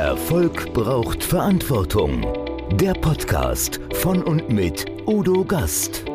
Erfolg braucht Verantwortung. Der Podcast von und mit Udo Gast.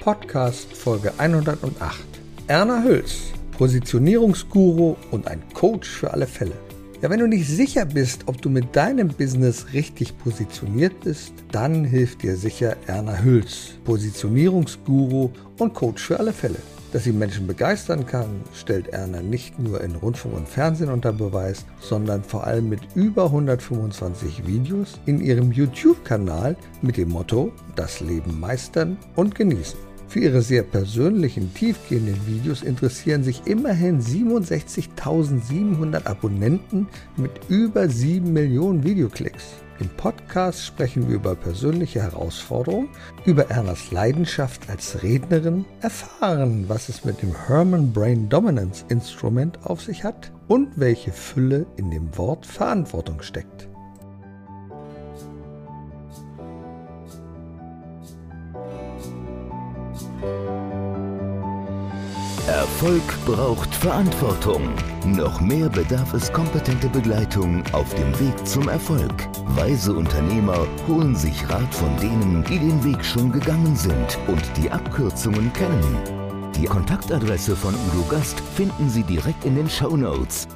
Podcast Folge 108. Erna Hüls, Positionierungsguru und ein Coach für alle Fälle. Ja, wenn du nicht sicher bist, ob du mit deinem Business richtig positioniert bist, dann hilft dir sicher Erna Hüls, Positionierungsguru und Coach für alle Fälle. Dass sie Menschen begeistern kann, stellt Erna nicht nur in Rundfunk und Fernsehen unter Beweis, sondern vor allem mit über 125 Videos in ihrem YouTube-Kanal mit dem Motto Das Leben meistern und genießen. Für ihre sehr persönlichen, tiefgehenden Videos interessieren sich immerhin 67.700 Abonnenten mit über 7 Millionen Videoklicks. Im Podcast sprechen wir über persönliche Herausforderungen, über Ernas Leidenschaft als Rednerin, erfahren, was es mit dem Herman Brain Dominance Instrument auf sich hat und welche Fülle in dem Wort Verantwortung steckt. Erfolg braucht Verantwortung. Noch mehr bedarf es kompetente Begleitung auf dem Weg zum Erfolg. Weise Unternehmer holen sich Rat von denen, die den Weg schon gegangen sind und die Abkürzungen kennen. Die Kontaktadresse von Udo Gast finden Sie direkt in den Show Notes.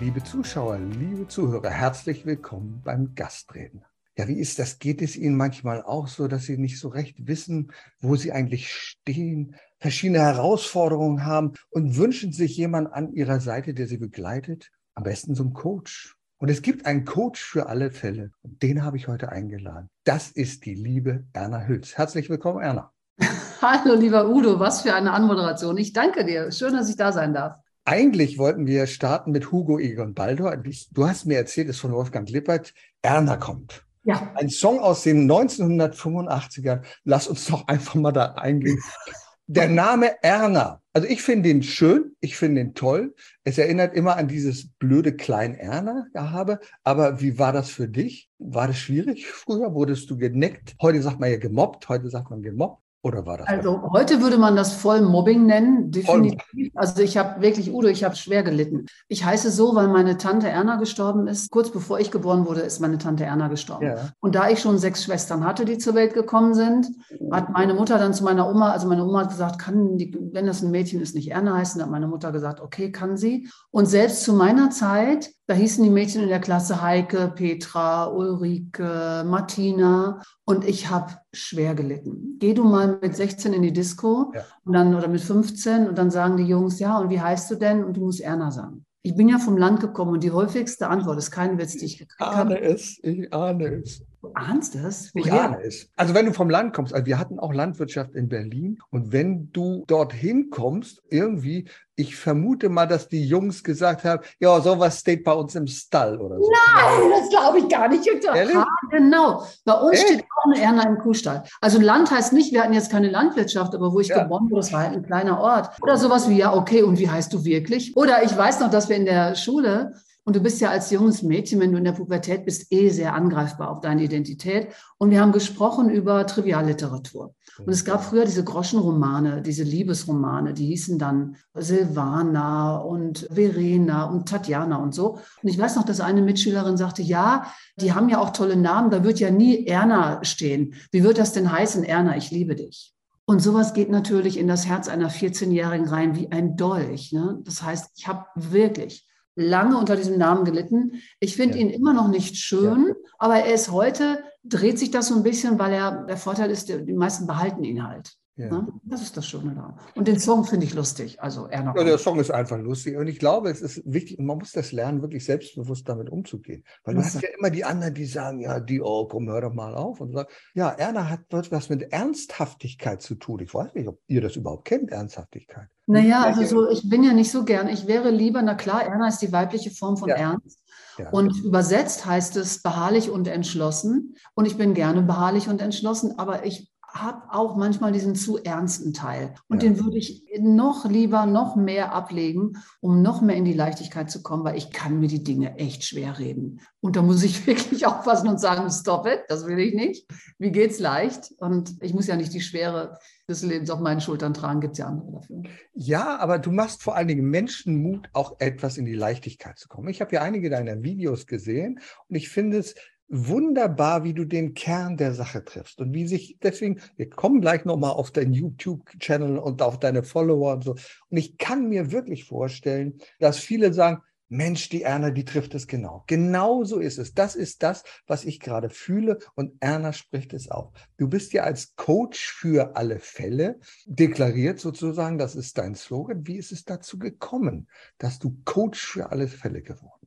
Liebe Zuschauer, liebe Zuhörer, herzlich willkommen beim Gastreden. Ja, wie ist das? Geht es Ihnen manchmal auch so, dass Sie nicht so recht wissen, wo Sie eigentlich stehen, verschiedene Herausforderungen haben und wünschen sich jemand an Ihrer Seite, der Sie begleitet? Am besten so ein Coach. Und es gibt einen Coach für alle Fälle. Und den habe ich heute eingeladen. Das ist die liebe Erna Hülz. Herzlich willkommen, Erna. Hallo, lieber Udo. Was für eine Anmoderation. Ich danke dir. Schön, dass ich da sein darf. Eigentlich wollten wir starten mit Hugo Egon Baldur. Du hast mir erzählt, es ist von Wolfgang Lippert. Erna kommt. Ja. Ein Song aus den 1985ern. Lass uns doch einfach mal da eingehen. Der Name Erna. Also ich finde ihn schön, ich finde ihn toll. Es erinnert immer an dieses blöde Klein Erna gehabe. Aber wie war das für dich? War das schwierig früher? Wurdest du geneckt? Heute sagt man ja gemobbt, heute sagt man gemobbt. Oder war das? Also heute würde man das voll Mobbing nennen, definitiv. Also ich habe wirklich, Udo, ich habe schwer gelitten. Ich heiße so, weil meine Tante Erna gestorben ist. Kurz bevor ich geboren wurde, ist meine Tante Erna gestorben. Ja. Und da ich schon sechs Schwestern hatte, die zur Welt gekommen sind, hat meine Mutter dann zu meiner Oma, also meine Oma hat gesagt, kann die, wenn das ein Mädchen ist, nicht Erna heißen, hat meine Mutter gesagt, okay, kann sie. Und selbst zu meiner Zeit, da hießen die Mädchen in der Klasse Heike, Petra, Ulrike, Martina. Und ich habe schwer gelitten. Geh du mal mit 16 in die Disco ja. und dann, oder mit 15 und dann sagen die Jungs, ja, und wie heißt du denn? Und du musst Erna sagen. Ich bin ja vom Land gekommen und die häufigste Antwort ist kein Witz, die ich gekriegt habe. Ich ahne es, ich ahne es. Du ahnst das? Woher? Ich ahne es. Also wenn du vom Land kommst, also wir hatten auch Landwirtschaft in Berlin und wenn du dorthin kommst, irgendwie, ich vermute mal, dass die Jungs gesagt haben, ja, sowas steht bei uns im Stall oder so. Nein, das glaube ich gar nicht. Ehrlich? Ja, genau. Bei uns Echt? steht auch eine Erna im Kuhstall. Also Land heißt nicht, wir hatten jetzt keine Landwirtschaft, aber wo ich ja. geboren wurde, das war halt ein kleiner Ort. Oder sowas wie, ja, okay, und wie heißt du wirklich? Oder ich weiß noch, dass wir in der Schule und du bist ja als junges Mädchen, wenn du in der Pubertät bist, eh sehr angreifbar auf deine Identität. Und wir haben gesprochen über Trivialliteratur. Und es gab früher diese Groschenromane, diese Liebesromane, die hießen dann Silvana und Verena und Tatjana und so. Und ich weiß noch, dass eine Mitschülerin sagte, ja, die haben ja auch tolle Namen, da wird ja nie Erna stehen. Wie wird das denn heißen, Erna, ich liebe dich? Und sowas geht natürlich in das Herz einer 14-Jährigen rein wie ein Dolch. Ne? Das heißt, ich habe wirklich lange unter diesem Namen gelitten. Ich finde ja. ihn immer noch nicht schön, ja. aber er ist heute, dreht sich das so ein bisschen, weil er, der Vorteil ist, die meisten behalten ihn halt. Ja. Ne? Das ist das Schöne da. Und den Song finde ich lustig. Also er noch. Ja, der Song ist einfach lustig. Und ich glaube, es ist wichtig, und man muss das lernen, wirklich selbstbewusst damit umzugehen. Weil du hast ja immer die anderen, die sagen, ja, die, oh, komm, hör doch mal auf. Und sagen, ja, Erna hat was mit Ernsthaftigkeit zu tun. Ich weiß nicht, ob ihr das überhaupt kennt, Ernsthaftigkeit. Naja, also so, ich bin ja nicht so gern. Ich wäre lieber, na klar, Erna ist die weibliche Form von ja. Ernst. Ja. Und übersetzt heißt es beharrlich und entschlossen. Und ich bin gerne beharrlich und entschlossen, aber ich habe auch manchmal diesen zu ernsten Teil. Und ja. den würde ich noch lieber, noch mehr ablegen, um noch mehr in die Leichtigkeit zu kommen, weil ich kann mir die Dinge echt schwer reden. Und da muss ich wirklich aufpassen und sagen, stop it, das will ich nicht. Wie geht's leicht? Und ich muss ja nicht die Schwere des Lebens auf meinen Schultern tragen, gibt es ja andere dafür. Ja, aber du machst vor allen Dingen Menschen Mut, auch etwas in die Leichtigkeit zu kommen. Ich habe ja einige deiner Videos gesehen und ich finde es wunderbar, wie du den Kern der Sache triffst und wie sich deswegen, wir kommen gleich nochmal auf deinen YouTube-Channel und auf deine Follower und so. Und ich kann mir wirklich vorstellen, dass viele sagen, Mensch, die Erna, die trifft es genau. Genau so ist es. Das ist das, was ich gerade fühle und Erna spricht es auch. Du bist ja als Coach für alle Fälle deklariert sozusagen, das ist dein Slogan. Wie ist es dazu gekommen, dass du Coach für alle Fälle geworden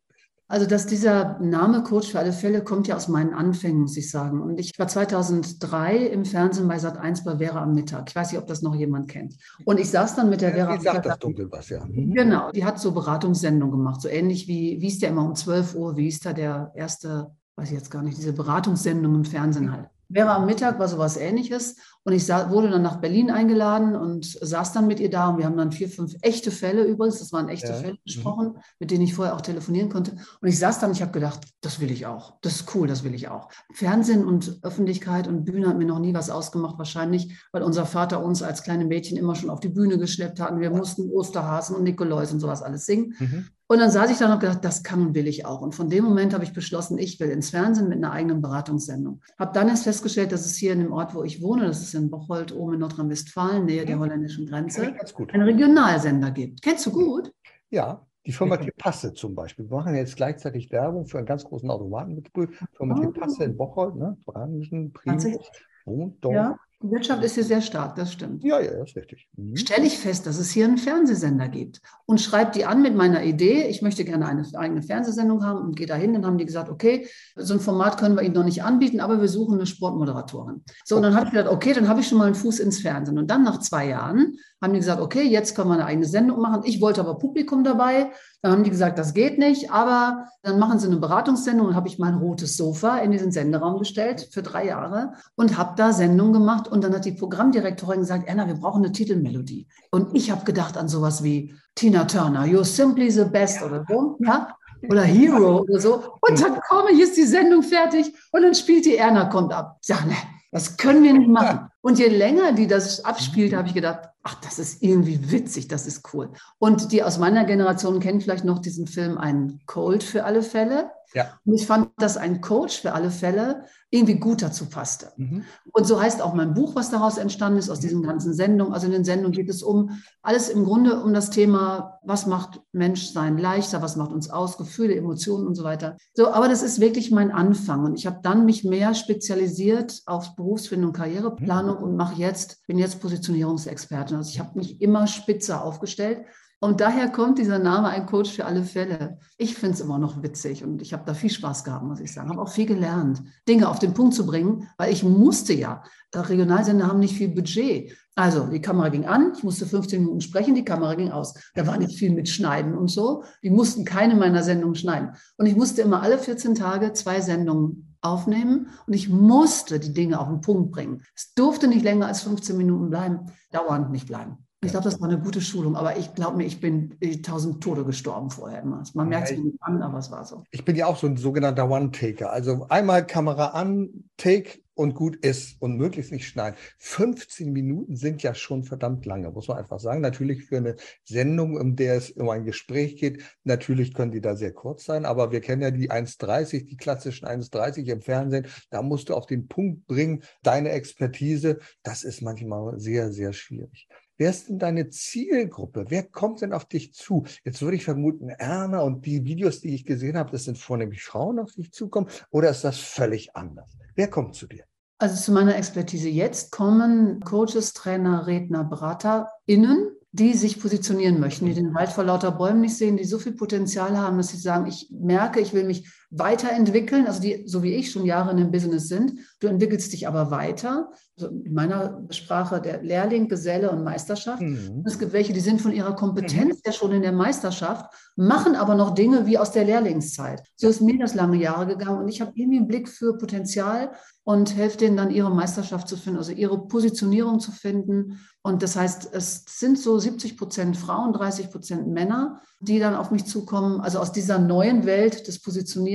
also, dass dieser Name Coach für alle Fälle kommt ja aus meinen Anfängen, muss ich sagen. Und ich war 2003 im Fernsehen bei Sat1 bei Vera am Mittag. Ich weiß nicht, ob das noch jemand kennt. Und ich saß dann mit der Vera. Wie sagt das dunkel was, ja. Genau, die hat so Beratungssendungen gemacht, so ähnlich wie, wie ist der immer um 12 Uhr, wie ist da der erste, weiß ich jetzt gar nicht, diese Beratungssendung im Fernsehen halt. Vera am Mittag war sowas ähnliches. Und ich wurde dann nach Berlin eingeladen und saß dann mit ihr da. Und wir haben dann vier, fünf echte Fälle übrigens, das waren echte ja. Fälle besprochen, mhm. mit denen ich vorher auch telefonieren konnte. Und ich saß dann, ich habe gedacht, das will ich auch. Das ist cool, das will ich auch. Fernsehen und Öffentlichkeit und Bühne hat mir noch nie was ausgemacht, wahrscheinlich, weil unser Vater uns als kleine Mädchen immer schon auf die Bühne geschleppt hat. Wir mussten Osterhasen und Nikolaus und sowas alles singen. Mhm. Und dann saß ich da und habe gedacht, das kann und will ich auch. Und von dem Moment habe ich beschlossen, ich will ins Fernsehen mit einer eigenen Beratungssendung. Habe dann erst festgestellt, dass es hier in dem Ort, wo ich wohne, das ist in Bocholt, oben in Nordrhein-Westfalen, Nähe der mhm. holländischen Grenze, einen Regionalsender gibt. Kennst du gut? Ja, die Firma Passe zum Beispiel. Wir machen jetzt gleichzeitig Werbung für einen ganz großen Automatenbetrieb. Firma oh. In Bocholt, ne? Branchen, Primus, wohnt dort. Ja. Die Wirtschaft ist hier sehr stark, das stimmt. Ja, ja, ist richtig. Mhm. Stelle ich fest, dass es hier einen Fernsehsender gibt und schreibe die an mit meiner Idee, ich möchte gerne eine eigene Fernsehsendung haben und gehe dahin. Dann haben die gesagt, okay, so ein Format können wir Ihnen noch nicht anbieten, aber wir suchen eine Sportmoderatorin. So, und dann habe ich gedacht, okay, dann habe ich schon mal einen Fuß ins Fernsehen. Und dann nach zwei Jahren haben die gesagt, okay, jetzt können wir eine eigene Sendung machen. Ich wollte aber Publikum dabei. Dann haben die gesagt, das geht nicht, aber dann machen sie eine Beratungssendung und habe ich mein rotes Sofa in diesen Senderaum gestellt für drei Jahre und habe da Sendungen gemacht. Und dann hat die Programmdirektorin gesagt, Anna, wir brauchen eine Titelmelodie. Und ich habe gedacht an sowas wie Tina Turner, You're Simply the Best oder so. Ja? oder Hero oder so. Und dann komme, hier ist die Sendung fertig und dann spielt die Erna, kommt ab. Ich sage, ne, das können wir nicht machen. Und je länger die das abspielt, habe ich gedacht, ach, das ist irgendwie witzig, das ist cool. Und die aus meiner Generation kennen vielleicht noch diesen Film Ein Cold für alle Fälle. Ja. Und ich fand, dass ein Coach für alle Fälle irgendwie gut dazu passte. Mhm. Und so heißt auch mein Buch, was daraus entstanden ist, aus mhm. diesen ganzen Sendungen. Also in den Sendungen geht es um alles im Grunde um das Thema, was macht Menschsein leichter, was macht uns aus, Gefühle, Emotionen und so weiter. So, aber das ist wirklich mein Anfang. Und ich habe dann mich mehr spezialisiert auf Berufsfindung, Karriereplanung mhm. Und mache jetzt, bin jetzt Positionierungsexpertin. Also ich habe mich immer spitzer aufgestellt und daher kommt dieser Name ein Coach für alle Fälle. Ich finde es immer noch witzig und ich habe da viel Spaß gehabt, muss ich sagen. Habe auch viel gelernt, Dinge auf den Punkt zu bringen, weil ich musste ja. Äh, Regionalsender haben nicht viel Budget. Also die Kamera ging an, ich musste 15 Minuten sprechen, die Kamera ging aus. Da war nicht viel mit Schneiden und so. Die mussten keine meiner Sendungen schneiden. Und ich musste immer alle 14 Tage zwei Sendungen aufnehmen und ich musste die Dinge auf den Punkt bringen. Es durfte nicht länger als 15 Minuten bleiben, dauernd nicht bleiben. Ich glaube, das war eine gute Schulung, aber ich glaube mir, ich bin tausend Tode gestorben vorher immer. Man merkt es nicht an, aber es war so. Ich bin ja auch so ein sogenannter One-Taker. Also einmal Kamera an, Take und gut ist und möglichst nicht schneiden. 15 Minuten sind ja schon verdammt lange, muss man einfach sagen. Natürlich für eine Sendung, um der es um ein Gespräch geht, natürlich können die da sehr kurz sein, aber wir kennen ja die 1,30, die klassischen 1,30 im Fernsehen. Da musst du auf den Punkt bringen, deine Expertise. Das ist manchmal sehr, sehr schwierig. Wer ist denn deine Zielgruppe? Wer kommt denn auf dich zu? Jetzt würde ich vermuten, Erna und die Videos, die ich gesehen habe, das sind vornehmlich Frauen auf dich zukommen oder ist das völlig anders? Wer kommt zu dir? Also zu meiner Expertise jetzt kommen Coaches, Trainer, Redner, BeraterInnen, die sich positionieren möchten, die den Wald vor lauter Bäumen nicht sehen, die so viel Potenzial haben, dass sie sagen, ich merke, ich will mich weiterentwickeln, also die, so wie ich, schon Jahre in dem Business sind. Du entwickelst dich aber weiter. Also in meiner Sprache der Lehrling, Geselle und Meisterschaft. Mhm. Es gibt welche, die sind von ihrer Kompetenz mhm. ja schon in der Meisterschaft, machen aber noch Dinge wie aus der Lehrlingszeit. So ist mir das lange Jahre gegangen und ich habe irgendwie einen Blick für Potenzial und helfe denen dann ihre Meisterschaft zu finden, also ihre Positionierung zu finden. Und das heißt, es sind so 70 Prozent Frauen, 30 Prozent Männer, die dann auf mich zukommen, also aus dieser neuen Welt des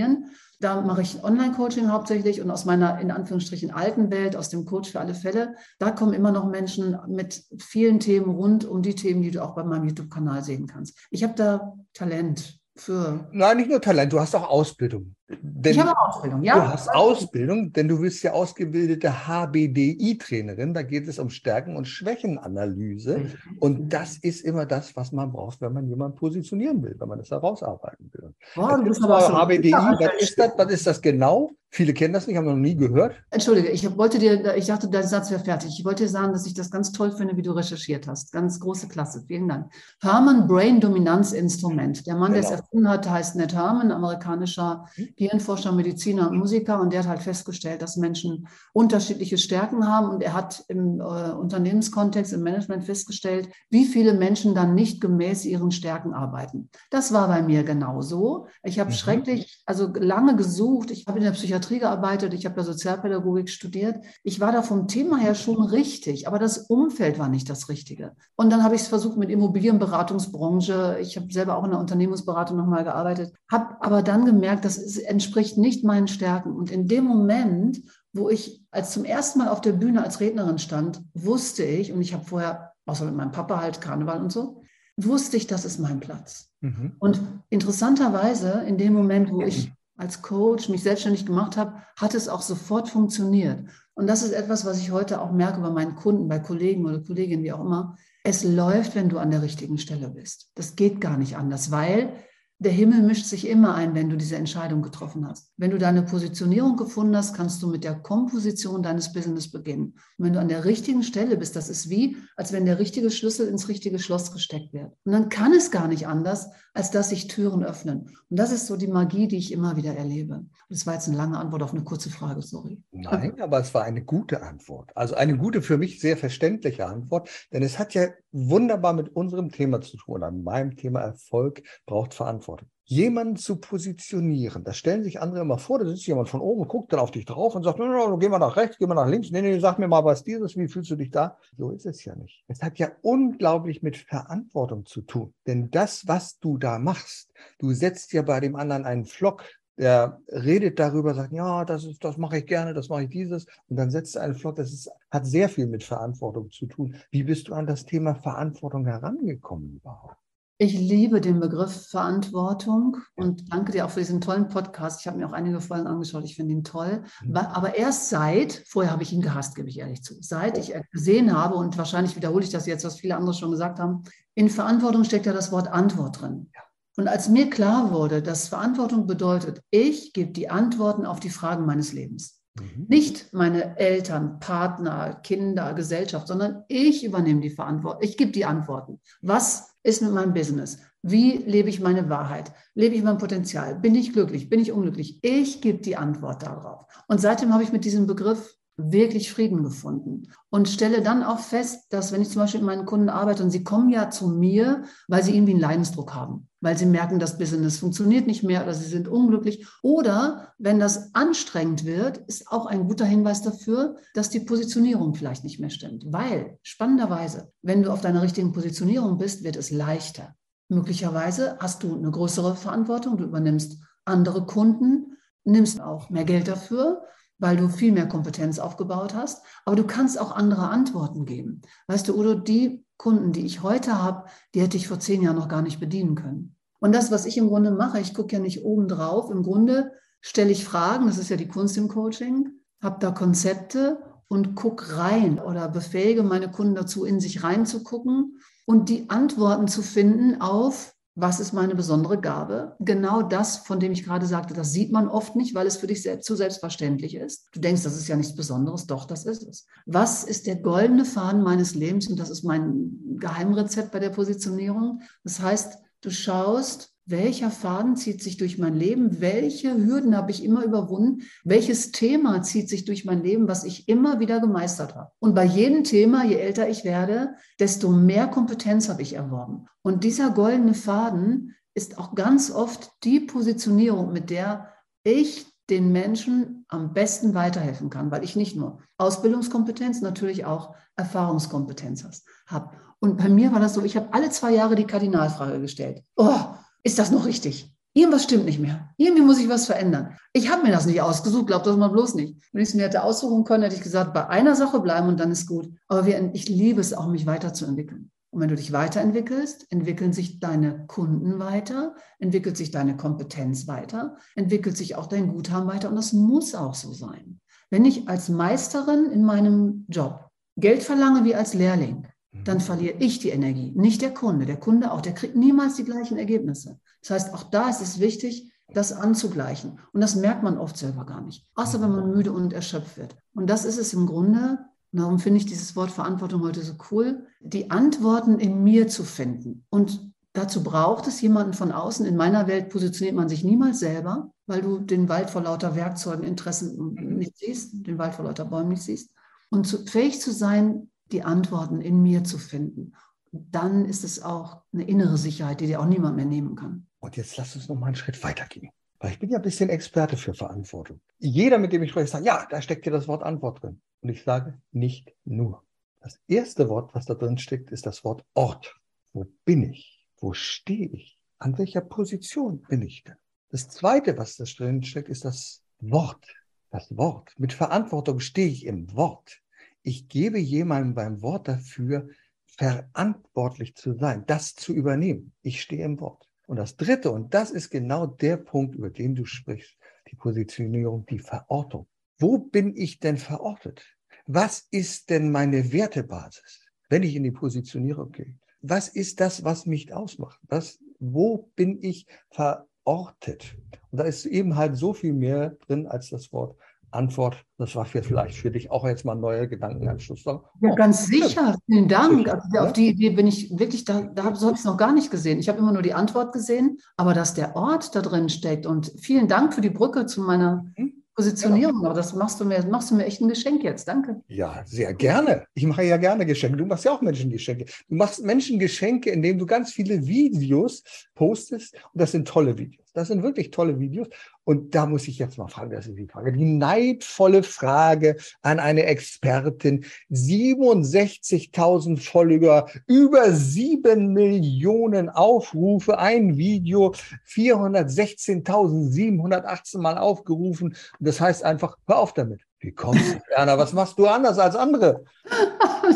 Positionieren. Da mache ich Online-Coaching hauptsächlich und aus meiner in Anführungsstrichen alten Welt, aus dem Coach für alle Fälle, da kommen immer noch Menschen mit vielen Themen rund um die Themen, die du auch bei meinem YouTube-Kanal sehen kannst. Ich habe da Talent für. Nein, nicht nur Talent, du hast auch Ausbildung. Denn ich habe Ausbildung, ja. Du hast Ausbildung, denn du bist ja ausgebildete HBDI-Trainerin. Da geht es um Stärken- und Schwächenanalyse. Mhm. Und das ist immer das, was man braucht, wenn man jemanden positionieren will, wenn man das herausarbeiten will. Boah, du bist aber HBDI, was ist, das, was ist das genau? Viele kennen das nicht, haben noch nie gehört. Entschuldige, ich wollte dir, ich dachte, dein Satz wäre fertig. Ich wollte dir sagen, dass ich das ganz toll finde, wie du recherchiert hast. Ganz große Klasse. Vielen Dank. Herman Brain Dominanz Instrument. Der Mann, genau. der es erfunden hat, heißt Ned Herman, amerikanischer Gehirnforscher, Mediziner und Musiker und der hat halt festgestellt, dass Menschen unterschiedliche Stärken haben und er hat im äh, Unternehmenskontext, im Management festgestellt, wie viele Menschen dann nicht gemäß ihren Stärken arbeiten. Das war bei mir genauso. Ich habe mhm. schrecklich, also lange gesucht. Ich habe in der Psychiatrie gearbeitet, ich habe ja Sozialpädagogik studiert. Ich war da vom Thema her schon richtig, aber das Umfeld war nicht das Richtige. Und dann habe ich es versucht mit Immobilienberatungsbranche. Ich habe selber auch in der Unternehmensberatung nochmal gearbeitet, habe aber dann gemerkt, dass es entspricht nicht meinen Stärken. Und in dem Moment, wo ich als zum ersten Mal auf der Bühne als Rednerin stand, wusste ich, und ich habe vorher, außer mit meinem Papa halt Karneval und so, wusste ich, das ist mein Platz. Mhm. Und interessanterweise, in dem Moment, wo ich als Coach mich selbstständig gemacht habe, hat es auch sofort funktioniert. Und das ist etwas, was ich heute auch merke bei meinen Kunden, bei Kollegen oder Kolleginnen, wie auch immer. Es läuft, wenn du an der richtigen Stelle bist. Das geht gar nicht anders, weil der Himmel mischt sich immer ein, wenn du diese Entscheidung getroffen hast. Wenn du deine Positionierung gefunden hast, kannst du mit der Komposition deines Business beginnen. Und wenn du an der richtigen Stelle bist, das ist wie, als wenn der richtige Schlüssel ins richtige Schloss gesteckt wird. Und dann kann es gar nicht anders, als dass sich Türen öffnen. Und das ist so die Magie, die ich immer wieder erlebe. Das war jetzt eine lange Antwort auf eine kurze Frage, sorry. Nein, aber es war eine gute Antwort. Also eine gute, für mich sehr verständliche Antwort, denn es hat ja wunderbar mit unserem Thema zu tun, an meinem Thema Erfolg braucht Verantwortung. Jemanden zu positionieren, da stellen sich andere immer vor, da sitzt jemand von oben, guckt dann auf dich drauf und sagt, no, no, no, geh mal nach rechts, geh mal nach links, nee, nee, sag mir mal, was dieses, wie fühlst du dich da? So ist es ja nicht. Es hat ja unglaublich mit Verantwortung zu tun. Denn das, was du da machst, du setzt ja bei dem anderen einen Flock, der redet darüber, sagt, ja, das das mache ich gerne, das mache ich dieses. Und dann setzt einen Flock, das ist, hat sehr viel mit Verantwortung zu tun. Wie bist du an das Thema Verantwortung herangekommen überhaupt? Ich liebe den Begriff Verantwortung und danke dir auch für diesen tollen Podcast. Ich habe mir auch einige Folgen angeschaut. Ich finde ihn toll. Mhm. Aber erst seit, vorher habe ich ihn gehasst, gebe ich ehrlich zu, seit ich gesehen habe, und wahrscheinlich wiederhole ich das jetzt, was viele andere schon gesagt haben, in Verantwortung steckt ja das Wort Antwort drin. Und als mir klar wurde, dass Verantwortung bedeutet, ich gebe die Antworten auf die Fragen meines Lebens. Mhm. Nicht meine Eltern, Partner, Kinder, Gesellschaft, sondern ich übernehme die Verantwortung. Ich gebe die Antworten. Was ist mit meinem Business? Wie lebe ich meine Wahrheit? Lebe ich mein Potenzial? Bin ich glücklich? Bin ich unglücklich? Ich gebe die Antwort darauf. Und seitdem habe ich mit diesem Begriff wirklich Frieden gefunden. Und stelle dann auch fest, dass wenn ich zum Beispiel mit meinen Kunden arbeite und sie kommen ja zu mir, weil sie irgendwie einen Leidensdruck haben, weil sie merken, das Business funktioniert nicht mehr oder sie sind unglücklich. Oder wenn das anstrengend wird, ist auch ein guter Hinweis dafür, dass die Positionierung vielleicht nicht mehr stimmt, weil spannenderweise, wenn du auf deiner richtigen Positionierung bist, wird es leichter. Möglicherweise hast du eine größere Verantwortung, du übernimmst andere Kunden, nimmst auch mehr Geld dafür weil du viel mehr Kompetenz aufgebaut hast. Aber du kannst auch andere Antworten geben. Weißt du, Udo, die Kunden, die ich heute habe, die hätte ich vor zehn Jahren noch gar nicht bedienen können. Und das, was ich im Grunde mache, ich gucke ja nicht oben drauf. Im Grunde stelle ich Fragen, das ist ja die Kunst im Coaching, habe da Konzepte und gucke rein oder befähige meine Kunden dazu, in sich reinzugucken und die Antworten zu finden auf was ist meine besondere Gabe? Genau das, von dem ich gerade sagte, das sieht man oft nicht, weil es für dich selbst zu selbstverständlich ist. Du denkst, das ist ja nichts Besonderes. Doch, das ist es. Was ist der goldene Faden meines Lebens? Und das ist mein Geheimrezept bei der Positionierung. Das heißt, du schaust, welcher Faden zieht sich durch mein Leben, welche Hürden habe ich immer überwunden, welches Thema zieht sich durch mein Leben, was ich immer wieder gemeistert habe. Und bei jedem Thema, je älter ich werde, desto mehr Kompetenz habe ich erworben. Und dieser goldene Faden ist auch ganz oft die Positionierung, mit der ich den Menschen am besten weiterhelfen kann, weil ich nicht nur Ausbildungskompetenz, natürlich auch Erfahrungskompetenz habe. Und bei mir war das so, ich habe alle zwei Jahre die Kardinalfrage gestellt. Oh, ist das noch richtig? Irgendwas stimmt nicht mehr. Irgendwie muss ich was verändern. Ich habe mir das nicht ausgesucht, glaubt das mal bloß nicht. Wenn ich es mir hätte aussuchen können, hätte ich gesagt, bei einer Sache bleiben und dann ist gut. Aber wir, ich liebe es auch, mich weiterzuentwickeln. Und wenn du dich weiterentwickelst, entwickeln sich deine Kunden weiter, entwickelt sich deine Kompetenz weiter, entwickelt sich auch dein Guthaben weiter. Und das muss auch so sein. Wenn ich als Meisterin in meinem Job Geld verlange wie als Lehrling, dann verliere ich die Energie, nicht der Kunde. Der Kunde auch, der kriegt niemals die gleichen Ergebnisse. Das heißt, auch da ist es wichtig, das anzugleichen. Und das merkt man oft selber gar nicht, außer wenn man müde und erschöpft wird. Und das ist es im Grunde, darum finde ich dieses Wort Verantwortung heute so cool, die Antworten in mir zu finden. Und dazu braucht es jemanden von außen. In meiner Welt positioniert man sich niemals selber, weil du den Wald vor lauter Werkzeugen, Interessen nicht siehst, den Wald vor lauter Bäumen nicht siehst. Und zu, fähig zu sein, die Antworten in mir zu finden. dann ist es auch eine innere Sicherheit, die dir auch niemand mehr nehmen kann. Und jetzt lass uns noch mal einen Schritt weitergehen. Weil ich bin ja ein bisschen Experte für Verantwortung. Jeder, mit dem ich spreche, sagt, ja, da steckt ja das Wort Antwort drin. Und ich sage, nicht nur. Das erste Wort, was da drin steckt, ist das Wort Ort. Wo bin ich? Wo stehe ich? An welcher Position bin ich denn? Das zweite, was da drin steckt, ist das Wort. Das Wort. Mit Verantwortung stehe ich im Wort ich gebe jemandem beim Wort dafür, verantwortlich zu sein, das zu übernehmen. Ich stehe im Wort. Und das Dritte, und das ist genau der Punkt, über den du sprichst, die Positionierung, die Verortung. Wo bin ich denn verortet? Was ist denn meine Wertebasis, wenn ich in die Positionierung gehe? Was ist das, was mich ausmacht? Was, wo bin ich verortet? Und da ist eben halt so viel mehr drin als das Wort Antwort. Das war vielleicht für dich auch jetzt mal ein neuer Gedankenanschluss. Ja, ganz sicher. Vielen Dank. Also auf die Idee bin ich wirklich, da, da habe ich es noch gar nicht gesehen. Ich habe immer nur die Antwort gesehen, aber dass der Ort da drin steckt. Und vielen Dank für die Brücke zu meiner mhm. Positionierung, genau. aber das machst du mir, machst du mir echt ein Geschenk jetzt. Danke. Ja, sehr gerne. Ich mache ja gerne Geschenke. Du machst ja auch Menschen Geschenke. Du machst Menschen Geschenke, indem du ganz viele Videos postest. Und das sind tolle Videos. Das sind wirklich tolle Videos. Und da muss ich jetzt mal fragen, das ist die Frage, die neidvolle Frage an eine Expertin. 67.000 Follower, über sieben Millionen Aufrufe, ein Video, 416.718 Mal aufgerufen. Und das heißt einfach, hör auf damit. Wie kommst du, Erna? Was machst du anders als andere?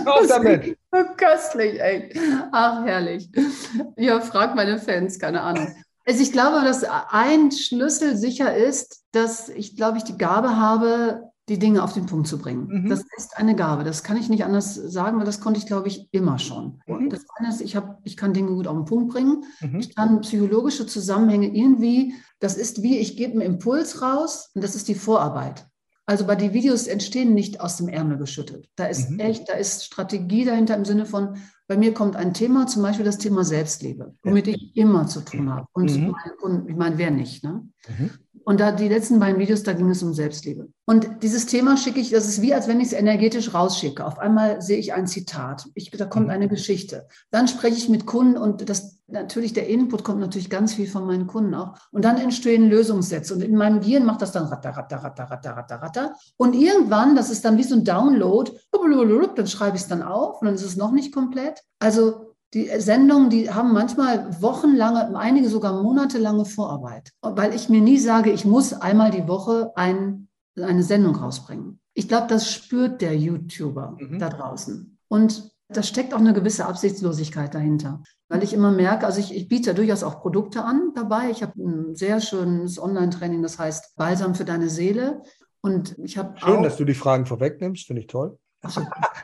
Hör auf damit. Köstlich, ey. Ach, herrlich. Ja, frag meine Fans, keine Ahnung. Also ich glaube, dass ein Schlüssel sicher ist, dass ich, glaube ich, die Gabe habe, die Dinge auf den Punkt zu bringen. Mhm. Das ist eine Gabe. Das kann ich nicht anders sagen, weil das konnte ich, glaube ich, immer schon. Mhm. Das eine ist, ich, hab, ich kann Dinge gut auf den Punkt bringen. Mhm. Ich kann psychologische Zusammenhänge irgendwie, das ist wie, ich gebe einen Impuls raus und das ist die Vorarbeit. Also bei den Videos entstehen nicht aus dem Ärmel geschüttelt. Da ist mhm. echt, da ist Strategie dahinter im Sinne von, bei mir kommt ein Thema, zum Beispiel das Thema Selbstliebe, womit ja. ich immer zu tun habe. Und, mhm. und ich meine, wer nicht? Ne? Mhm. Und da die letzten beiden Videos, da ging es um Selbstliebe. Und dieses Thema schicke ich, das ist wie, als wenn ich es energetisch rausschicke. Auf einmal sehe ich ein Zitat. Ich, da kommt mhm. eine Geschichte. Dann spreche ich mit Kunden und das, natürlich der Input kommt natürlich ganz viel von meinen Kunden auch. Und dann entstehen Lösungssätze. Und in meinem Gehirn macht das dann ratter, ratter, ratter, ratter, ratter, ratter. Und irgendwann, das ist dann wie so ein Download, dann schreibe ich es dann auf und dann ist es noch nicht komplett. Also die Sendungen, die haben manchmal wochenlange, einige sogar monatelange Vorarbeit, weil ich mir nie sage, ich muss einmal die Woche ein, eine Sendung rausbringen. Ich glaube, das spürt der YouTuber mhm. da draußen. Und da steckt auch eine gewisse Absichtslosigkeit dahinter. Weil ich immer merke, also ich, ich biete durchaus auch Produkte an dabei. Ich habe ein sehr schönes Online-Training, das heißt Balsam für deine Seele. Und ich habe Schön, dass du die Fragen vorwegnimmst, finde ich toll.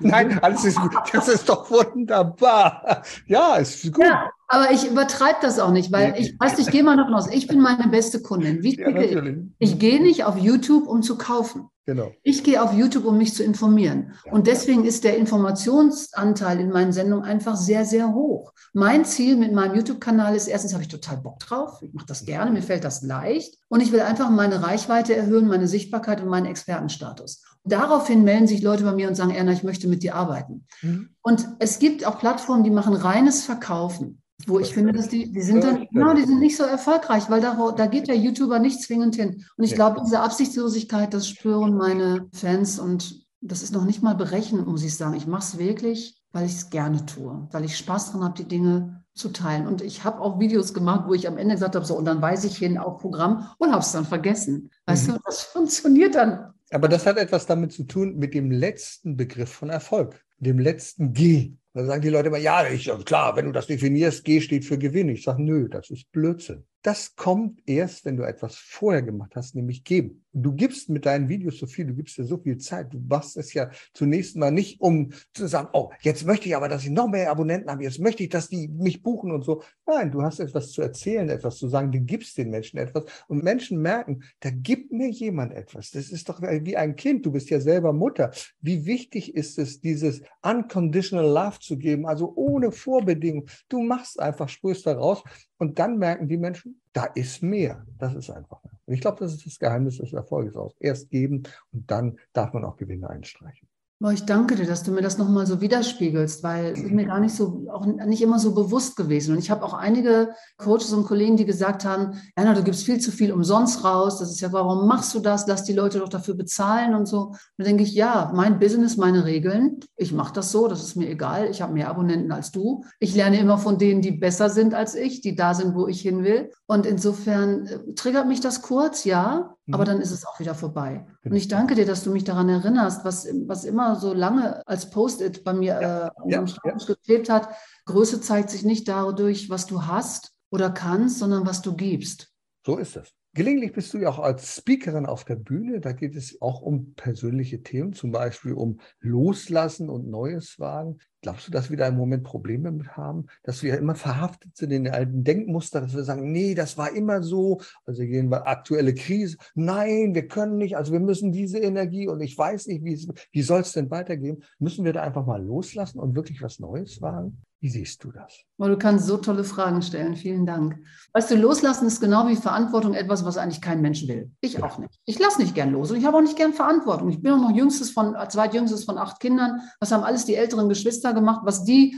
Nein, alles ist gut. Das ist doch wunderbar. Ja, ist gut. Ja, aber ich übertreibe das auch nicht, weil ich weiß, ich gehe mal davon aus, ich bin meine beste Kundin. Wie ja, ich, ich gehe nicht auf YouTube, um zu kaufen. Genau. Ich gehe auf YouTube, um mich zu informieren. Und deswegen ist der Informationsanteil in meinen Sendungen einfach sehr, sehr hoch. Mein Ziel mit meinem YouTube-Kanal ist, erstens habe ich total Bock drauf. Ich mache das gerne, mir fällt das leicht. Und ich will einfach meine Reichweite erhöhen, meine Sichtbarkeit und meinen Expertenstatus. Daraufhin melden sich Leute bei mir und sagen, Erna, ich möchte mit dir arbeiten. Mhm. Und es gibt auch Plattformen, die machen reines Verkaufen. Wo ich finde, dass die, die sind dann, genau, die sind nicht so erfolgreich, weil da, da geht der YouTuber nicht zwingend hin. Und ich glaube, diese Absichtslosigkeit, das spüren meine Fans und das ist noch nicht mal berechnet, muss ich sagen. Ich mache es wirklich, weil ich es gerne tue, weil ich Spaß daran habe, die Dinge zu teilen. Und ich habe auch Videos gemacht, wo ich am Ende gesagt habe, so, und dann weise ich hin auf Programm und habe es dann vergessen. Weißt mhm. du, das funktioniert dann. Aber das hat etwas damit zu tun mit dem letzten Begriff von Erfolg, dem letzten G. Da sagen die Leute immer, ja, ich, klar, wenn du das definierst, G steht für Gewinn. Ich sage, nö, das ist Blödsinn. Das kommt erst, wenn du etwas vorher gemacht hast, nämlich geben. Du gibst mit deinen Videos so viel, du gibst dir so viel Zeit. Du machst es ja zunächst mal nicht, um zu sagen, oh, jetzt möchte ich aber, dass ich noch mehr Abonnenten habe, jetzt möchte ich, dass die mich buchen und so. Nein, du hast etwas zu erzählen, etwas zu sagen, du gibst den Menschen etwas und Menschen merken, da gibt mir jemand etwas. Das ist doch wie ein Kind, du bist ja selber Mutter. Wie wichtig ist es, dieses unconditional love zu geben, also ohne Vorbedingung. Du machst einfach, sprühst da raus und dann merken die Menschen, da ist mehr. Das ist einfach. Und ich glaube, das ist das Geheimnis des Erfolges aus. Erst geben und dann darf man auch Gewinne einstreichen. Boah, ich danke dir, dass du mir das nochmal so widerspiegelst, weil es ist mir gar nicht so, auch nicht immer so bewusst gewesen. Und ich habe auch einige Coaches und Kollegen, die gesagt haben, Anna, du gibst viel zu viel umsonst raus. Das ist ja, warum machst du das? Lass die Leute doch dafür bezahlen und so. Und da denke ich, ja, mein Business, meine Regeln. Ich mache das so, das ist mir egal. Ich habe mehr Abonnenten als du. Ich lerne immer von denen, die besser sind als ich, die da sind, wo ich hin will. Und insofern äh, triggert mich das kurz, ja. Aber mhm. dann ist es auch wieder vorbei. Und genau. ich danke dir, dass du mich daran erinnerst, was, was immer so lange als Post-it bei mir ja, äh, ja, Schreibtisch ja. geklebt hat. Größe zeigt sich nicht dadurch, was du hast oder kannst, sondern was du gibst. So ist es. Gelegentlich bist du ja auch als Speakerin auf der Bühne. Da geht es auch um persönliche Themen, zum Beispiel um Loslassen und Neues wagen. Glaubst du, dass wir da im Moment Probleme mit haben, dass wir immer verhaftet sind in den alten Denkmuster, dass wir sagen, nee, das war immer so, also gehen wir aktuelle Krise, nein, wir können nicht, also wir müssen diese Energie und ich weiß nicht, wie, wie soll es denn weitergehen? Müssen wir da einfach mal loslassen und wirklich was Neues wagen? Wie siehst du das? Oh, du kannst so tolle Fragen stellen. Vielen Dank. Weißt du, loslassen ist genau wie Verantwortung etwas, was eigentlich kein Mensch will. Ich ja. auch nicht. Ich lasse nicht gern los und ich habe auch nicht gern Verantwortung. Ich bin auch noch jüngstes von, zweitjüngstes von acht Kindern. Was haben alles die älteren Geschwister gemacht? Was die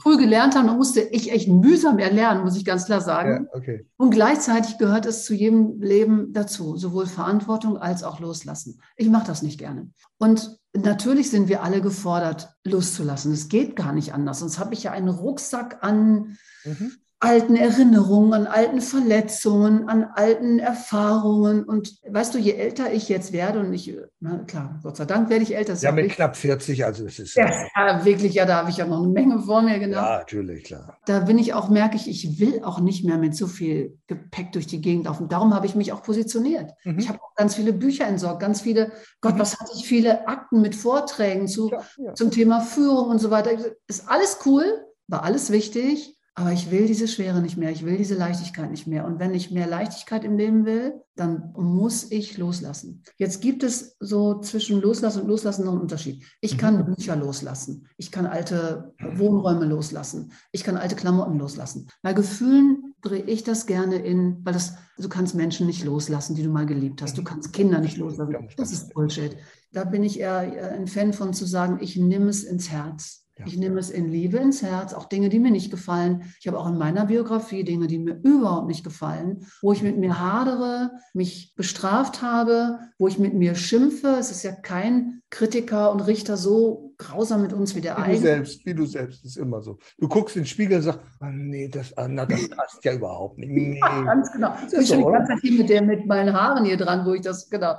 früh gelernt haben, musste ich echt mühsam erlernen, muss ich ganz klar sagen. Ja, okay. Und gleichzeitig gehört es zu jedem Leben dazu, sowohl Verantwortung als auch loslassen. Ich mache das nicht gerne. Und natürlich sind wir alle gefordert, loszulassen. Es geht gar nicht anders. Sonst habe ich ja einen Rucksack an mhm alten Erinnerungen, an alten Verletzungen, an alten Erfahrungen. Und weißt du, je älter ich jetzt werde, und ich, na klar, Gott sei Dank werde ich älter. Ja, mit ich, knapp 40, also es ist. Ja, ja, wirklich, ja, da habe ich ja noch eine Menge vor mir, genau. Ja, natürlich, klar. Da bin ich auch, merke ich, ich will auch nicht mehr mit so viel Gepäck durch die Gegend laufen. Darum habe ich mich auch positioniert. Mhm. Ich habe auch ganz viele Bücher entsorgt, ganz viele, Gott, mhm. was hatte ich, viele Akten mit Vorträgen zu, ja, ja. zum Thema Führung und so weiter. Ist alles cool, war alles wichtig. Aber ich will diese Schwere nicht mehr, ich will diese Leichtigkeit nicht mehr. Und wenn ich mehr Leichtigkeit im Leben will, dann muss ich loslassen. Jetzt gibt es so zwischen Loslassen und Loslassen noch einen Unterschied. Ich kann mhm. Bücher loslassen, ich kann alte Wohnräume loslassen, ich kann alte Klamotten loslassen. Bei Gefühlen drehe ich das gerne in, weil das, du kannst Menschen nicht loslassen, die du mal geliebt hast. Du kannst Kinder nicht loslassen. Das ist Bullshit. Da bin ich eher ein Fan von zu sagen, ich nehme es ins Herz. Ich nehme es in Liebe ins Herz, auch Dinge, die mir nicht gefallen. Ich habe auch in meiner Biografie Dinge, die mir überhaupt nicht gefallen, wo ich mit mir hadere, mich bestraft habe, wo ich mit mir schimpfe. Es ist ja kein Kritiker und Richter so grausam mit uns wie der wie eigene. Du selbst, wie du selbst, ist immer so. Du guckst in den Spiegel und sagst, oh, nee, das, na, das passt ja überhaupt nicht. Nee. Ja, ganz genau. Das ich bin so, die ganze Zeit hier mit, der, mit meinen Haaren hier dran, wo ich das, genau.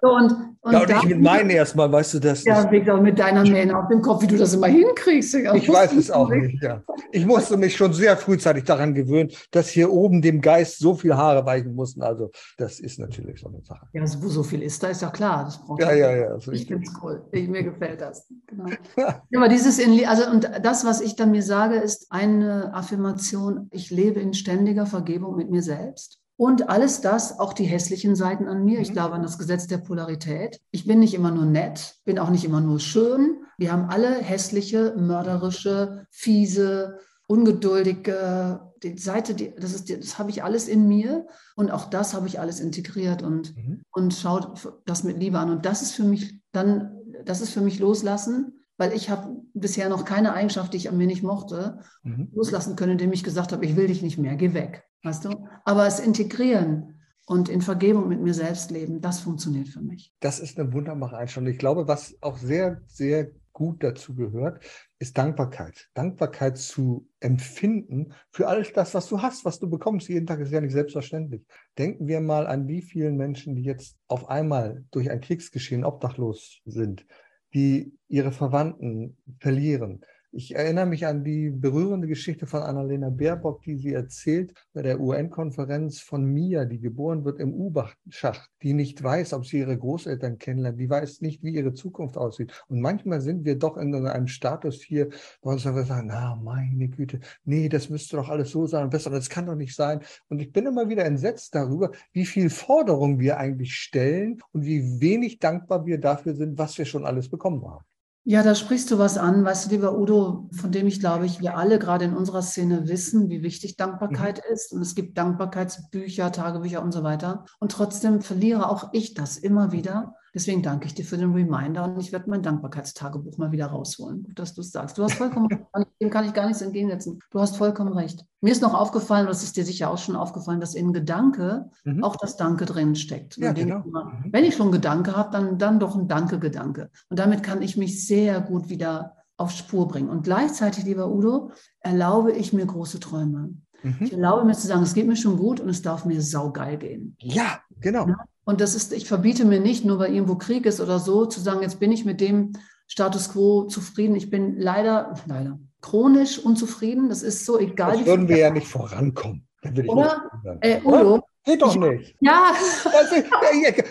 So, und, und, ja, und ich mit meinen erstmal, weißt du das? Ja, Victor, mit deiner Mähne auf dem Kopf, wie du das immer hinkriegst. Ich weiß es auch nicht, ja. Ich musste mich schon sehr frühzeitig daran gewöhnen, dass hier oben dem Geist so viel Haare weichen mussten. Also das ist natürlich so eine Sache. Ja, wo so viel ist, da ist ja klar. ja, ja, ja. Also ich Ich finde es cool. Ich, mir gefällt das. Genau. Ja, aber dieses, in, also und das, was ich dann mir sage, ist eine Affirmation, ich lebe in ständiger Vergebung mit mir selbst. Und alles das, auch die hässlichen Seiten an mir. Ich mhm. glaube an das Gesetz der Polarität. Ich bin nicht immer nur nett, bin auch nicht immer nur schön. Wir haben alle hässliche, mörderische, fiese, ungeduldige, die Seite, die, das, ist, das habe ich alles in mir und auch das habe ich alles integriert und, mhm. und schaut das mit Liebe an. Und das ist für mich dann, das ist für mich loslassen, weil ich habe bisher noch keine Eigenschaft, die ich an mir nicht mochte, mhm. loslassen können, indem ich gesagt habe, ich will dich nicht mehr, geh weg. Weißt du? Aber es integrieren und in Vergebung mit mir selbst leben, das funktioniert für mich. Das ist eine wunderbare Einstellung. Ich glaube, was auch sehr, sehr gut dazu gehört, ist Dankbarkeit. Dankbarkeit zu empfinden für alles das, was du hast, was du bekommst. Jeden Tag ist ja nicht selbstverständlich. Denken wir mal an die vielen Menschen, die jetzt auf einmal durch ein Kriegsgeschehen obdachlos sind, die ihre Verwandten verlieren, ich erinnere mich an die berührende Geschichte von Annalena Baerbock, die sie erzählt bei der UN-Konferenz von Mia, die geboren wird im U-Schacht, die nicht weiß, ob sie ihre Großeltern kennenlernt, die weiß nicht, wie ihre Zukunft aussieht. Und manchmal sind wir doch in einem Status hier, wo wir sagen, na, meine Güte, nee, das müsste doch alles so sein, besser, das kann doch nicht sein. Und ich bin immer wieder entsetzt darüber, wie viel Forderungen wir eigentlich stellen und wie wenig dankbar wir dafür sind, was wir schon alles bekommen haben. Ja, da sprichst du was an, weißt du, lieber Udo, von dem ich glaube ich, wir alle gerade in unserer Szene wissen, wie wichtig Dankbarkeit mhm. ist. Und es gibt Dankbarkeitsbücher, Tagebücher und so weiter. Und trotzdem verliere auch ich das immer wieder, Deswegen danke ich dir für den Reminder und ich werde mein Dankbarkeitstagebuch mal wieder rausholen. Gut, dass du es sagst. Du hast vollkommen recht. Dem kann ich gar nichts entgegensetzen. Du hast vollkommen recht. Mir ist noch aufgefallen, das ist dir sicher auch schon aufgefallen, dass in Gedanke mhm. auch das Danke drin steckt. Ja, genau. Immer, mhm. wenn ich schon Gedanke habe, dann, dann doch ein Danke-Gedanke. Und damit kann ich mich sehr gut wieder auf Spur bringen. Und gleichzeitig, lieber Udo, erlaube ich mir große Träume. Mhm. Ich erlaube mir zu sagen, es geht mir schon gut und es darf mir saugeil gehen. Ja, genau. Ja? Und das ist, ich verbiete mir nicht, nur weil irgendwo Krieg ist oder so, zu sagen, jetzt bin ich mit dem Status quo zufrieden. Ich bin leider, leider chronisch unzufrieden. Das ist so egal. Das würden wir ja nicht vorankommen. Oder? Äh, Udo, Geht doch nicht. Ja.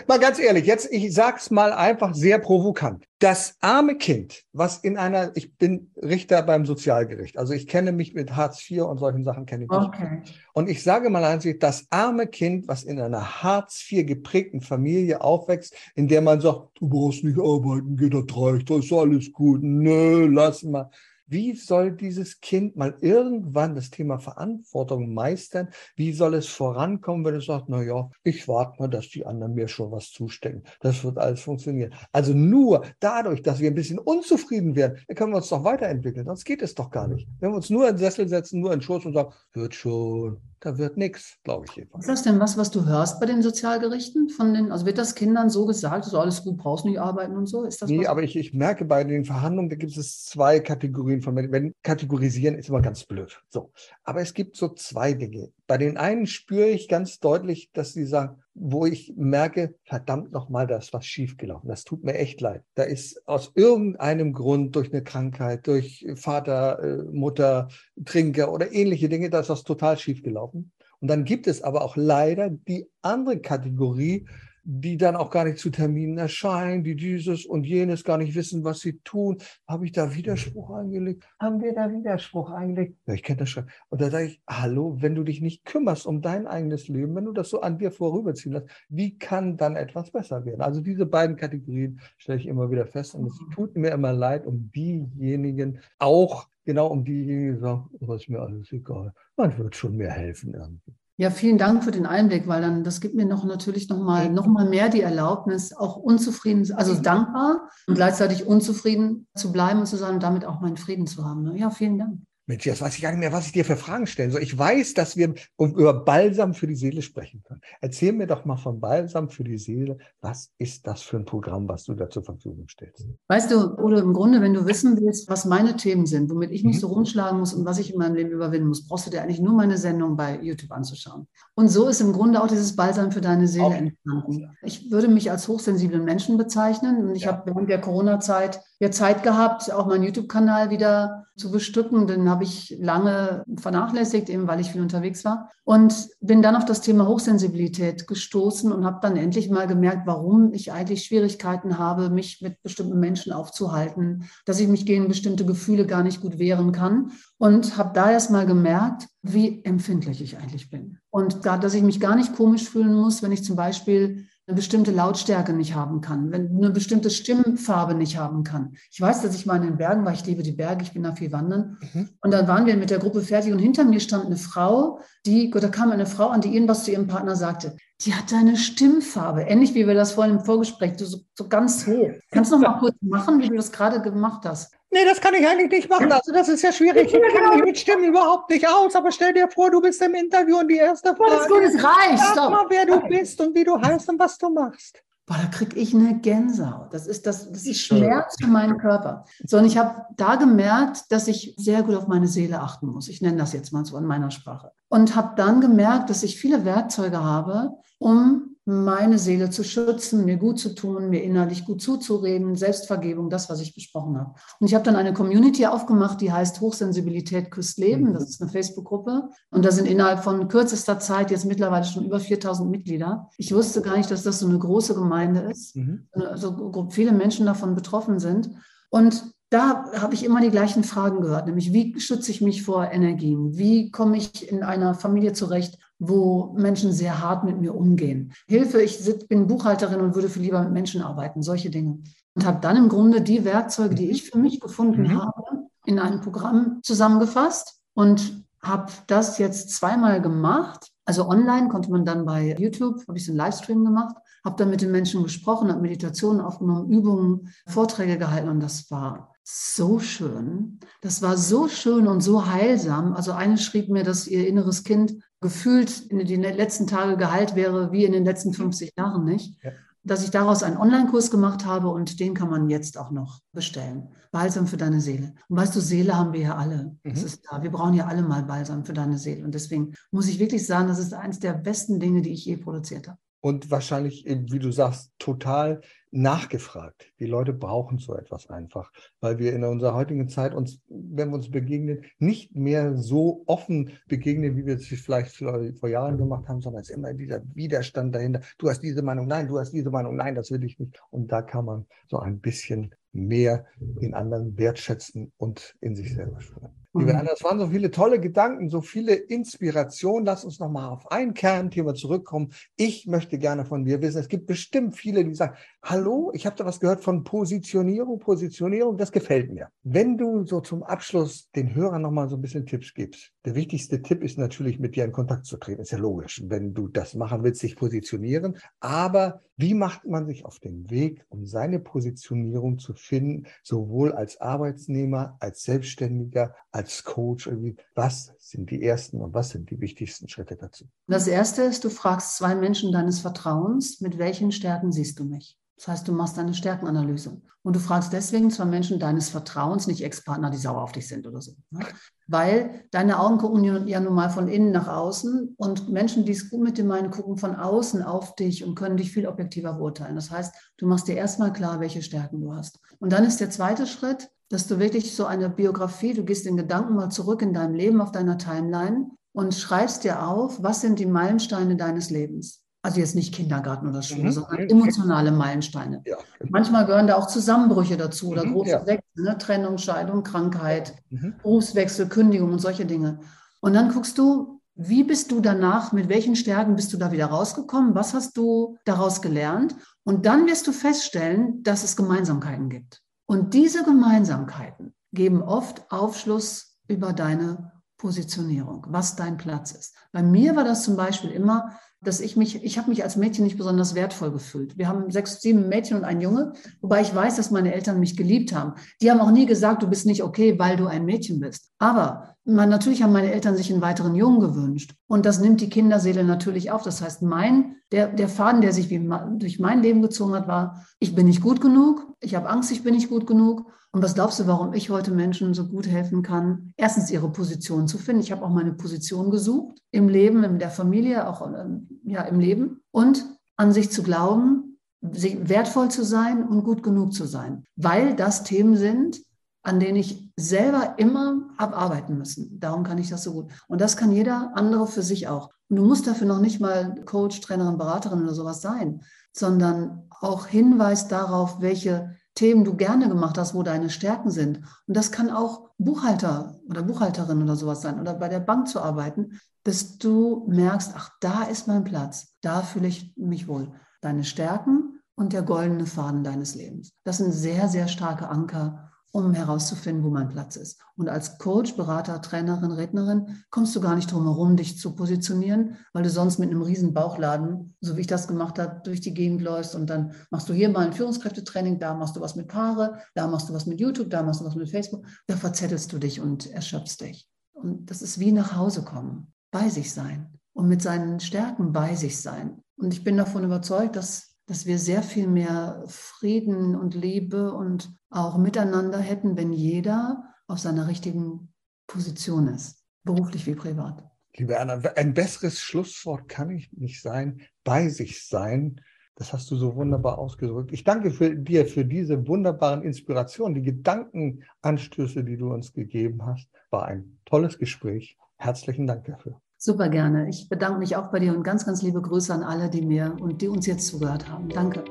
mal ganz ehrlich, jetzt, ich sag's mal einfach sehr provokant. Das arme Kind, was in einer, ich bin Richter beim Sozialgericht, also ich kenne mich mit Hartz IV und solchen Sachen kenne ich nicht. Okay. Und ich sage mal einzig, das arme Kind, was in einer Hartz IV geprägten Familie aufwächst, in der man sagt, du brauchst nicht arbeiten, geht das reicht, das ist alles gut. Nö, lass mal. Wie soll dieses Kind mal irgendwann das Thema Verantwortung meistern? Wie soll es vorankommen, wenn es sagt, na ja, ich warte mal, dass die anderen mir schon was zustecken. Das wird alles funktionieren. Also nur dadurch, dass wir ein bisschen unzufrieden werden, dann können wir uns doch weiterentwickeln. Sonst geht es doch gar nicht. Wenn wir uns nur in den Sessel setzen, nur in den Schoß und sagen, wird schon, da wird nichts, glaube ich jedenfalls. Ist das denn was, was du hörst bei den Sozialgerichten? Von den, also wird das Kindern so gesagt, so alles gut, brauchst nicht arbeiten und so? Ist das nee, was? aber ich, ich merke bei den Verhandlungen, da gibt es zwei Kategorien von Menschen. Wenn kategorisieren ist immer ganz blöd. So. Aber es gibt so zwei Dinge. Bei den einen spüre ich ganz deutlich, dass sie sagen, wo ich merke, verdammt nochmal, da ist was schiefgelaufen. Das tut mir echt leid. Da ist aus irgendeinem Grund, durch eine Krankheit, durch Vater, äh, Mutter, Trinker oder ähnliche Dinge, da ist was total schiefgelaufen. Und dann gibt es aber auch leider die andere Kategorie, die dann auch gar nicht zu Terminen erscheinen, die dieses und jenes gar nicht wissen, was sie tun. Habe ich da Widerspruch eingelegt? Haben wir da Widerspruch eingelegt? Ja, ich kenne das schon. Und da sage ich, hallo, wenn du dich nicht kümmerst um dein eigenes Leben, wenn du das so an dir vorüberziehen lässt, wie kann dann etwas besser werden? Also diese beiden Kategorien stelle ich immer wieder fest und es mhm. tut mir immer leid um diejenigen, auch genau um diejenigen, die sagen, oh, ist mir alles egal. Man wird schon mir helfen irgendwie. Ja, vielen Dank für den Einblick, weil dann das gibt mir noch natürlich noch mal noch mal mehr die Erlaubnis, auch unzufrieden, also dankbar und gleichzeitig unzufrieden zu bleiben und zu sein und damit auch meinen Frieden zu haben. Ne? Ja, vielen Dank. Mensch, jetzt weiß ich gar nicht mehr, was ich dir für Fragen stellen soll. Ich weiß, dass wir über Balsam für die Seele sprechen können. Erzähl mir doch mal von Balsam für die Seele. Was ist das für ein Programm, was du da zur Verfügung stellst? Weißt du, oder im Grunde, wenn du wissen willst, was meine Themen sind, womit ich mich mhm. so rumschlagen muss und was ich in meinem Leben überwinden muss, brauchst du dir eigentlich nur meine Sendung bei YouTube anzuschauen. Und so ist im Grunde auch dieses Balsam für deine Seele entstanden. Ich würde mich als hochsensiblen Menschen bezeichnen und ich ja. habe während der Corona-Zeit ja Zeit gehabt, auch meinen YouTube-Kanal wieder zu bestücken. Den habe ich lange vernachlässigt, eben weil ich viel unterwegs war. Und bin dann auf das Thema Hochsensibilität gestoßen und habe dann endlich mal gemerkt, warum ich eigentlich Schwierigkeiten habe, mich mit bestimmten Menschen aufzuhalten, dass ich mich gegen bestimmte Gefühle gar nicht gut wehren kann. Und habe da erst mal gemerkt, wie empfindlich ich eigentlich bin. Und da, dass ich mich gar nicht komisch fühlen muss, wenn ich zum Beispiel eine bestimmte Lautstärke nicht haben kann, wenn eine bestimmte Stimmfarbe nicht haben kann. Ich weiß, dass ich mal in den Bergen war, ich liebe die Berge, ich bin da viel wandern. Mhm. Und dann waren wir mit der Gruppe fertig und hinter mir stand eine Frau, die, da kam eine Frau an, die irgendwas zu ihrem Partner sagte. Die hat eine Stimmfarbe, ähnlich wie wir das vorhin im Vorgespräch, so, so ganz hoch. Kannst du noch mal kurz machen, wie du das gerade gemacht hast? Nee, das kann ich eigentlich nicht machen. Also das ist ja schwierig. Ich kenne mich mit Stimmen überhaupt nicht aus. Aber stell dir vor, du bist im Interview und die erste Frage. Das ist gut, es reicht. Sag mal, wer du bist und wie du heißt und was du machst. Boah, da kriege ich eine Gänsehaut. Das ist, das, das ist Schmerz für meinen Körper. So, und ich habe da gemerkt, dass ich sehr gut auf meine Seele achten muss. Ich nenne das jetzt mal so in meiner Sprache. Und habe dann gemerkt, dass ich viele Werkzeuge habe, um meine Seele zu schützen, mir gut zu tun, mir innerlich gut zuzureden, Selbstvergebung, das, was ich besprochen habe. Und ich habe dann eine Community aufgemacht, die heißt Hochsensibilität küsst Leben. Das ist eine Facebook-Gruppe. Und da sind innerhalb von kürzester Zeit jetzt mittlerweile schon über 4000 Mitglieder. Ich wusste gar nicht, dass das so eine große Gemeinde ist. Mhm. Also viele Menschen davon betroffen sind. Und da habe ich immer die gleichen Fragen gehört, nämlich wie schütze ich mich vor Energien? Wie komme ich in einer Familie zurecht, wo Menschen sehr hart mit mir umgehen? Hilfe, ich bin Buchhalterin und würde viel lieber mit Menschen arbeiten, solche Dinge. Und habe dann im Grunde die Werkzeuge, die ich für mich gefunden mhm. habe, in einem Programm zusammengefasst und habe das jetzt zweimal gemacht. Also online konnte man dann bei YouTube, habe ich so einen Livestream gemacht, habe dann mit den Menschen gesprochen, habe Meditationen aufgenommen, Übungen, Vorträge gehalten und das war so schön. Das war so schön und so heilsam. Also eine schrieb mir, dass ihr inneres Kind gefühlt in den letzten Tagen geheilt wäre, wie in den letzten 50 Jahren nicht. Ja. Dass ich daraus einen Online-Kurs gemacht habe und den kann man jetzt auch noch bestellen. Balsam für deine Seele. Und weißt du, Seele haben wir ja alle. Das mhm. ist da. Wir brauchen ja alle mal Balsam für deine Seele. Und deswegen muss ich wirklich sagen, das ist eines der besten Dinge, die ich je produziert habe und wahrscheinlich, wie du sagst, total nachgefragt. Die Leute brauchen so etwas einfach, weil wir in unserer heutigen Zeit uns, wenn wir uns begegnen, nicht mehr so offen begegnen, wie wir es vielleicht vor Jahren gemacht haben, sondern es ist immer dieser Widerstand dahinter. Du hast diese Meinung, nein, du hast diese Meinung, nein, das will ich nicht. Und da kann man so ein bisschen mehr den anderen wertschätzen und in sich selber spüren. Liebe mhm. Anna, das waren so viele tolle Gedanken, so viele Inspirationen. Lass uns nochmal auf ein Kernthema zurückkommen. Ich möchte gerne von dir wissen, es gibt bestimmt viele, die sagen, hallo, ich habe da was gehört von Positionierung, Positionierung, das gefällt mir. Wenn du so zum Abschluss den Hörern nochmal so ein bisschen Tipps gibst. Der wichtigste Tipp ist natürlich, mit dir in Kontakt zu treten. Ist ja logisch, wenn du das machen willst, sich positionieren. Aber wie macht man sich auf den Weg, um seine Positionierung zu finden, sowohl als Arbeitsnehmer, als Selbstständiger, als Coach? Was sind die ersten und was sind die wichtigsten Schritte dazu? Das erste ist, du fragst zwei Menschen deines Vertrauens, mit welchen Stärken siehst du mich? Das heißt, du machst eine Stärkenanalyse. Und du fragst deswegen zwar Menschen deines Vertrauens, nicht Ex-Partner, die sauer auf dich sind oder so. Ne? Weil deine Augen gucken ja nun mal von innen nach außen und Menschen, die es gut mit dir meinen, gucken von außen auf dich und können dich viel objektiver beurteilen. Das heißt, du machst dir erstmal klar, welche Stärken du hast. Und dann ist der zweite Schritt, dass du wirklich so eine Biografie, du gehst in Gedanken mal zurück in deinem Leben auf deiner Timeline und schreibst dir auf, was sind die Meilensteine deines Lebens. Also jetzt nicht Kindergarten oder Schule, mhm. sondern emotionale Meilensteine. Ja. Manchmal gehören da auch Zusammenbrüche dazu oder mhm, große ja. Wechsel, ne? Trennung, Scheidung, Krankheit, mhm. Berufswechsel, Kündigung und solche Dinge. Und dann guckst du, wie bist du danach, mit welchen Stärken bist du da wieder rausgekommen? Was hast du daraus gelernt? Und dann wirst du feststellen, dass es Gemeinsamkeiten gibt. Und diese Gemeinsamkeiten geben oft Aufschluss über deine Positionierung, was dein Platz ist. Bei mir war das zum Beispiel immer, dass ich mich, ich habe mich als Mädchen nicht besonders wertvoll gefühlt. Wir haben sechs, sieben Mädchen und ein Junge, wobei ich weiß, dass meine Eltern mich geliebt haben. Die haben auch nie gesagt, du bist nicht okay, weil du ein Mädchen bist. Aber man, natürlich haben meine Eltern sich einen weiteren Jungen gewünscht. Und das nimmt die Kinderseele natürlich auf. Das heißt, mein, der, der Faden, der sich wie, durch mein Leben gezogen hat, war, ich bin nicht gut genug, ich habe Angst, ich bin nicht gut genug. Und was glaubst du, warum ich heute Menschen so gut helfen kann? Erstens ihre Position zu finden. Ich habe auch meine Position gesucht im Leben, in der Familie, auch ähm, ja, im Leben. Und an sich zu glauben, wertvoll zu sein und gut genug zu sein, weil das Themen sind, an denen ich selber immer abarbeiten müssen. Darum kann ich das so gut. Und das kann jeder andere für sich auch. Und du musst dafür noch nicht mal Coach, Trainerin, Beraterin oder sowas sein, sondern auch Hinweis darauf, welche Themen du gerne gemacht hast, wo deine Stärken sind. Und das kann auch Buchhalter oder Buchhalterin oder sowas sein oder bei der Bank zu arbeiten, bis du merkst, ach, da ist mein Platz, da fühle ich mich wohl. Deine Stärken und der goldene Faden deines Lebens. Das sind sehr, sehr starke Anker, um herauszufinden, wo mein Platz ist. Und als Coach, Berater, Trainerin, Rednerin kommst du gar nicht drum herum, dich zu positionieren, weil du sonst mit einem riesen Bauchladen, so wie ich das gemacht habe, durch die Gegend läufst und dann machst du hier mal ein Führungskräftetraining, da machst du was mit Paare, da machst du was mit YouTube, da machst du was mit Facebook. Da verzettelst du dich und erschöpfst dich. Und das ist wie nach Hause kommen, bei sich sein und mit seinen Stärken bei sich sein. Und ich bin davon überzeugt, dass dass wir sehr viel mehr Frieden und Liebe und auch miteinander hätten, wenn jeder auf seiner richtigen Position ist, beruflich wie privat. Liebe Anna, ein besseres Schlusswort kann ich nicht sein, bei sich sein. Das hast du so wunderbar ausgedrückt. Ich danke für dir für diese wunderbaren Inspirationen, die Gedankenanstöße, die du uns gegeben hast. War ein tolles Gespräch. Herzlichen Dank dafür. Super gerne. Ich bedanke mich auch bei dir und ganz, ganz liebe Grüße an alle, die mir und die uns jetzt zugehört haben. Danke.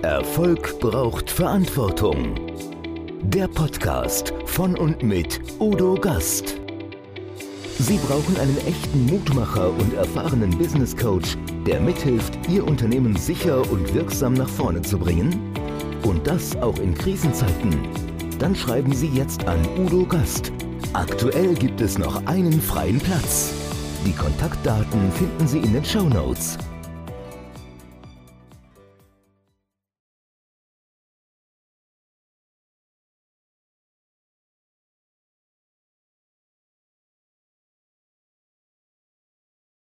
Erfolg braucht Verantwortung. Der Podcast von und mit Udo Gast. Sie brauchen einen echten Mutmacher und erfahrenen Business Coach, der mithilft, Ihr Unternehmen sicher und wirksam nach vorne zu bringen? Und das auch in Krisenzeiten? Dann schreiben Sie jetzt an Udo Gast Aktuell gibt es noch einen freien Platz. Die Kontaktdaten finden Sie in den Show Notes.